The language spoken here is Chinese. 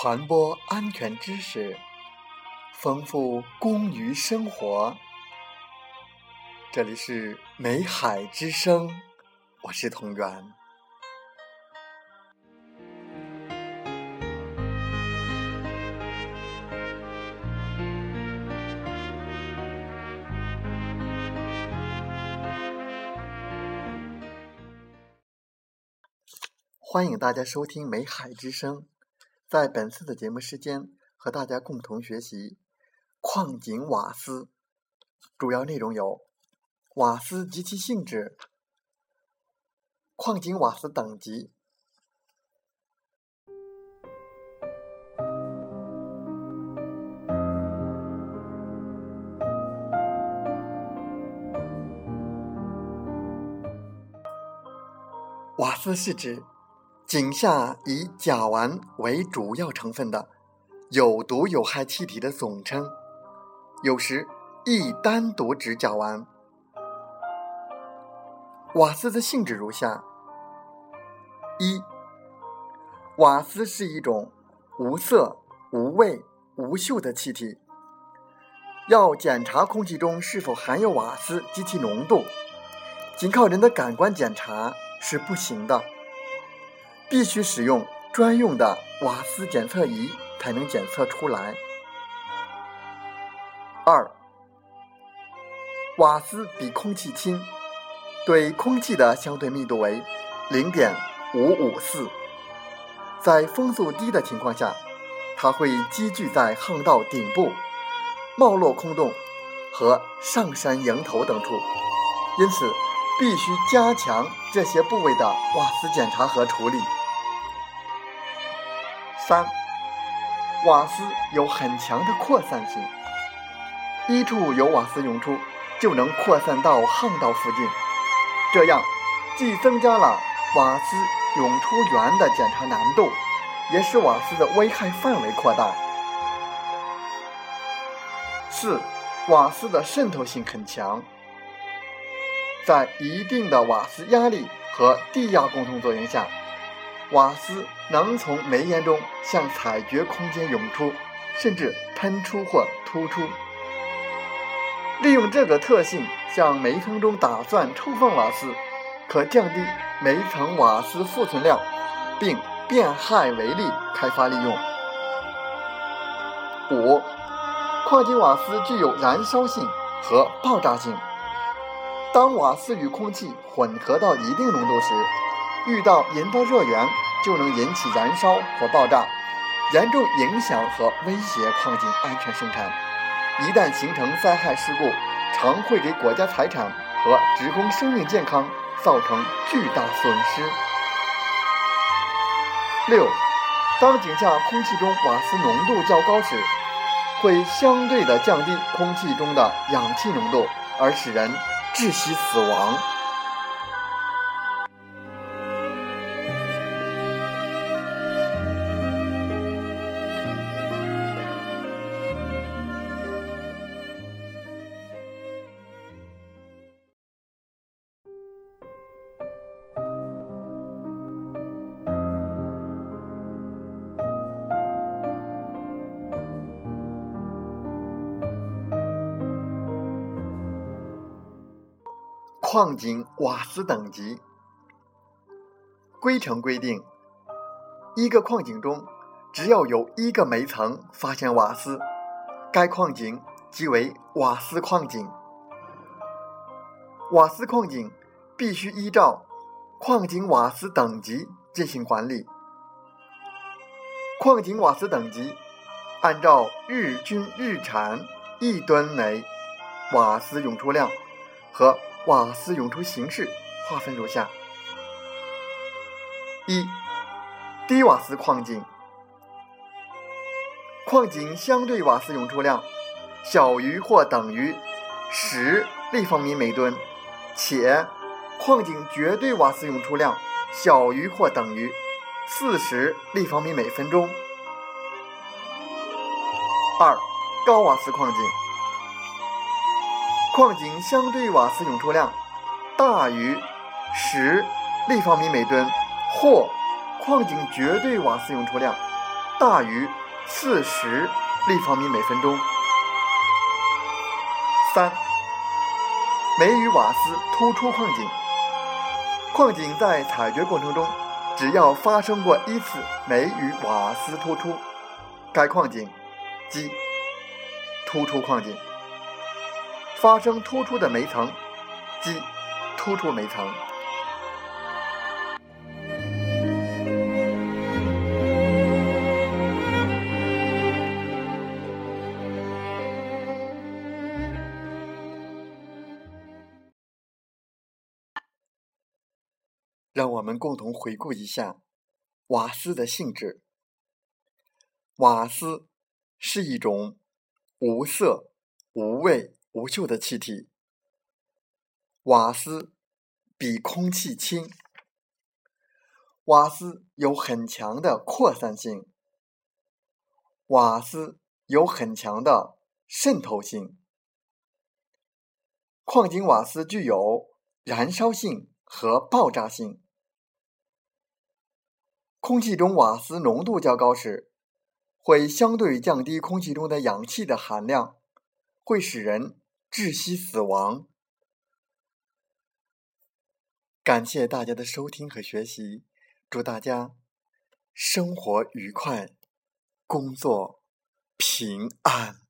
传播安全知识，丰富工于生活。这里是美海之声，我是同源。欢迎大家收听美海之声。在本次的节目时间，和大家共同学习矿井瓦斯。主要内容有：瓦斯及其性质、矿井瓦斯等级。瓦斯是指。井下以甲烷为主要成分的有毒有害气体的总称，有时亦单独指甲烷。瓦斯的性质如下：一、瓦斯是一种无色、无味、无嗅的气体。要检查空气中是否含有瓦斯及其浓度，仅靠人的感官检查是不行的。必须使用专用的瓦斯检测仪才能检测出来。二，瓦斯比空气轻，对空气的相对密度为零点五五四，在风速低的情况下，它会积聚在巷道顶部、冒落空洞和上山迎头等处，因此必须加强这些部位的瓦斯检查和处理。三，瓦斯有很强的扩散性，一处有瓦斯涌出，就能扩散到巷道附近，这样既增加了瓦斯涌出源的检查难度，也使瓦斯的危害范围扩大。四，瓦斯的渗透性很强，在一定的瓦斯压力和地压共同作用下。瓦斯能从煤烟中向采掘空间涌出，甚至喷出或突出。利用这个特性向煤层中打钻抽放瓦斯，可降低煤层瓦斯库存量，并变害为利开发利用。五、矿井瓦斯具有燃烧性和爆炸性。当瓦斯与空气混合到一定浓度时，遇到引爆热源，就能引起燃烧或爆炸，严重影响和威胁矿井安全生产。一旦形成灾害事故，常会给国家财产和职工生命健康造成巨大损失。六，当井下空气中瓦斯浓度较高时，会相对的降低空气中的氧气浓度，而使人窒息死亡。矿井瓦斯等级规程规定：一个矿井中，只要有一个煤层发现瓦斯，该矿井即为瓦斯矿井。瓦斯矿井必须依照矿井瓦斯等级进行管理。矿井瓦斯等级按照日均日产一吨煤瓦斯涌出量和瓦斯涌出形式划分如下：一、低瓦斯矿井，矿井相对瓦斯涌出量小于或等于十立方米每吨，且矿井绝对瓦斯涌出量小于或等于四十立方米每分钟。二、高瓦斯矿井。矿井相对瓦斯涌出量大于十立方米每吨，或矿井绝对瓦斯涌出量大于四十立方米每分钟。三、煤与瓦斯突出矿井，矿井在采掘过程中，只要发生过一次煤与瓦斯突出，该矿井即突出矿井。发生突出的煤层即突出煤层。让我们共同回顾一下瓦斯的性质。瓦斯是一种无色、无味、无嗅的气体。瓦斯比空气轻。瓦斯有很强的扩散性。瓦斯有很强的渗透性。矿井瓦斯具有燃烧性和爆炸性。空气中瓦斯浓度较高时，会相对降低空气中的氧气的含量，会使人窒息死亡。感谢大家的收听和学习，祝大家生活愉快，工作平安。